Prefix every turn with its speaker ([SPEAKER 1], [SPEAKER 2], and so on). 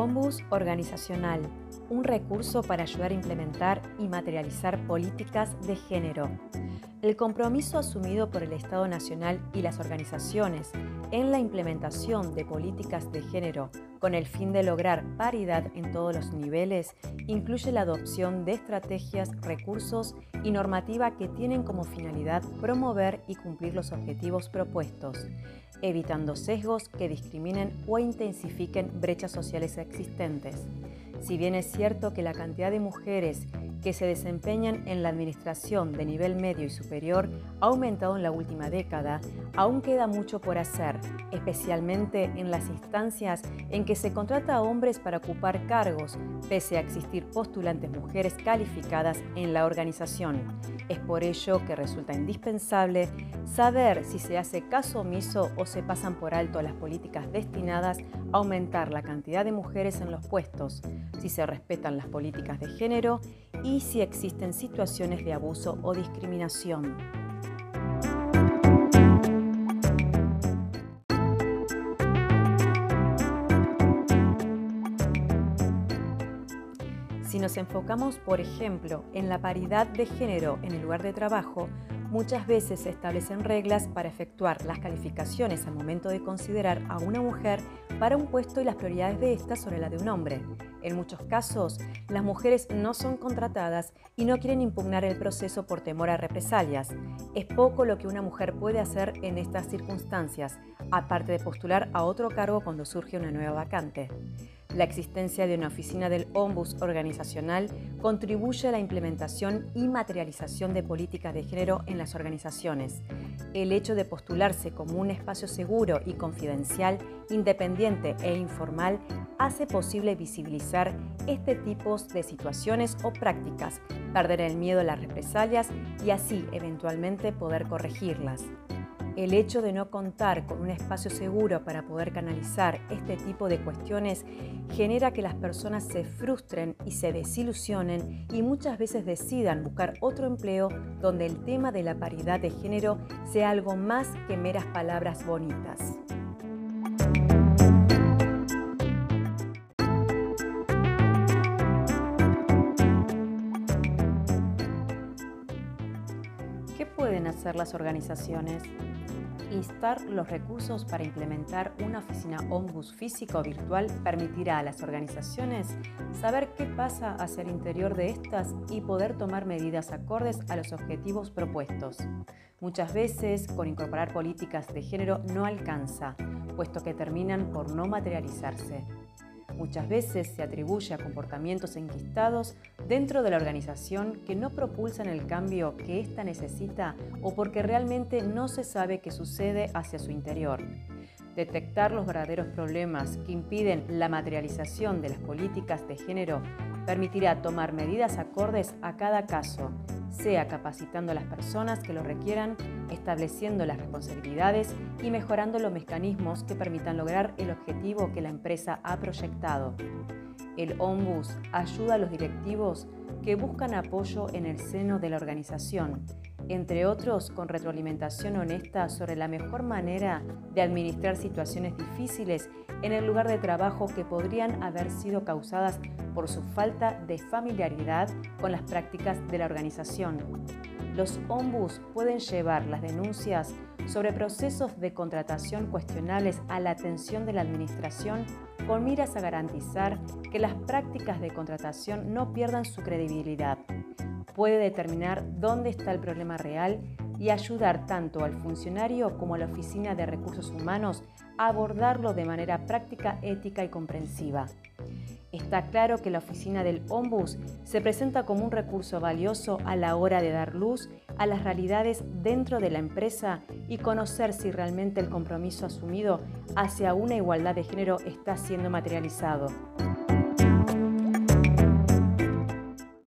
[SPEAKER 1] Ombus organizacional, un recurso para ayudar a implementar y materializar políticas de género. El compromiso asumido por el Estado Nacional y las organizaciones en la implementación de políticas de género con el fin de lograr paridad en todos los niveles incluye la adopción de estrategias, recursos y normativa que tienen como finalidad promover y cumplir los objetivos propuestos, evitando sesgos que discriminen o intensifiquen brechas sociales existentes. Si bien es cierto que la cantidad de mujeres que se desempeñan en la administración de nivel medio y superior ha aumentado en la última década, aún queda mucho por hacer, especialmente en las instancias en que se contrata a hombres para ocupar cargos, pese a existir postulantes mujeres calificadas en la organización. Es por ello que resulta indispensable saber si se hace caso omiso o se pasan por alto las políticas destinadas a aumentar la cantidad de mujeres en los puestos, si se respetan las políticas de género y si existen situaciones de abuso o discriminación. Si nos enfocamos, por ejemplo, en la paridad de género en el lugar de trabajo, muchas veces se establecen reglas para efectuar las calificaciones al momento de considerar a una mujer para un puesto y las prioridades de ésta sobre la de un hombre. En muchos casos, las mujeres no son contratadas y no quieren impugnar el proceso por temor a represalias. Es poco lo que una mujer puede hacer en estas circunstancias, aparte de postular a otro cargo cuando surge una nueva vacante. La existencia de una oficina del Ombus organizacional contribuye a la implementación y materialización de políticas de género en las organizaciones. El hecho de postularse como un espacio seguro y confidencial, independiente e informal hace posible visibilizar este tipo de situaciones o prácticas, perder el miedo a las represalias y así eventualmente poder corregirlas. El hecho de no contar con un espacio seguro para poder canalizar este tipo de cuestiones genera que las personas se frustren y se desilusionen y muchas veces decidan buscar otro empleo donde el tema de la paridad de género sea algo más que meras palabras bonitas. Hacer las organizaciones? Instar los recursos para implementar una oficina Ombus física o virtual permitirá a las organizaciones saber qué pasa hacia el interior de estas y poder tomar medidas acordes a los objetivos propuestos. Muchas veces, con incorporar políticas de género no alcanza, puesto que terminan por no materializarse. Muchas veces se atribuye a comportamientos enquistados dentro de la organización que no propulsan el cambio que ésta necesita o porque realmente no se sabe qué sucede hacia su interior. Detectar los verdaderos problemas que impiden la materialización de las políticas de género permitirá tomar medidas acordes a cada caso, sea capacitando a las personas que lo requieran, estableciendo las responsabilidades y mejorando los mecanismos que permitan lograr el objetivo que la empresa ha proyectado. El Ombus ayuda a los directivos que buscan apoyo en el seno de la organización entre otros con retroalimentación honesta sobre la mejor manera de administrar situaciones difíciles en el lugar de trabajo que podrían haber sido causadas por su falta de familiaridad con las prácticas de la organización. Los ombus pueden llevar las denuncias sobre procesos de contratación cuestionables a la atención de la Administración con miras a garantizar que las prácticas de contratación no pierdan su credibilidad puede determinar dónde está el problema real y ayudar tanto al funcionario como a la Oficina de Recursos Humanos a abordarlo de manera práctica, ética y comprensiva. Está claro que la oficina del Ombus se presenta como un recurso valioso a la hora de dar luz a las realidades dentro de la empresa y conocer si realmente el compromiso asumido hacia una igualdad de género está siendo materializado.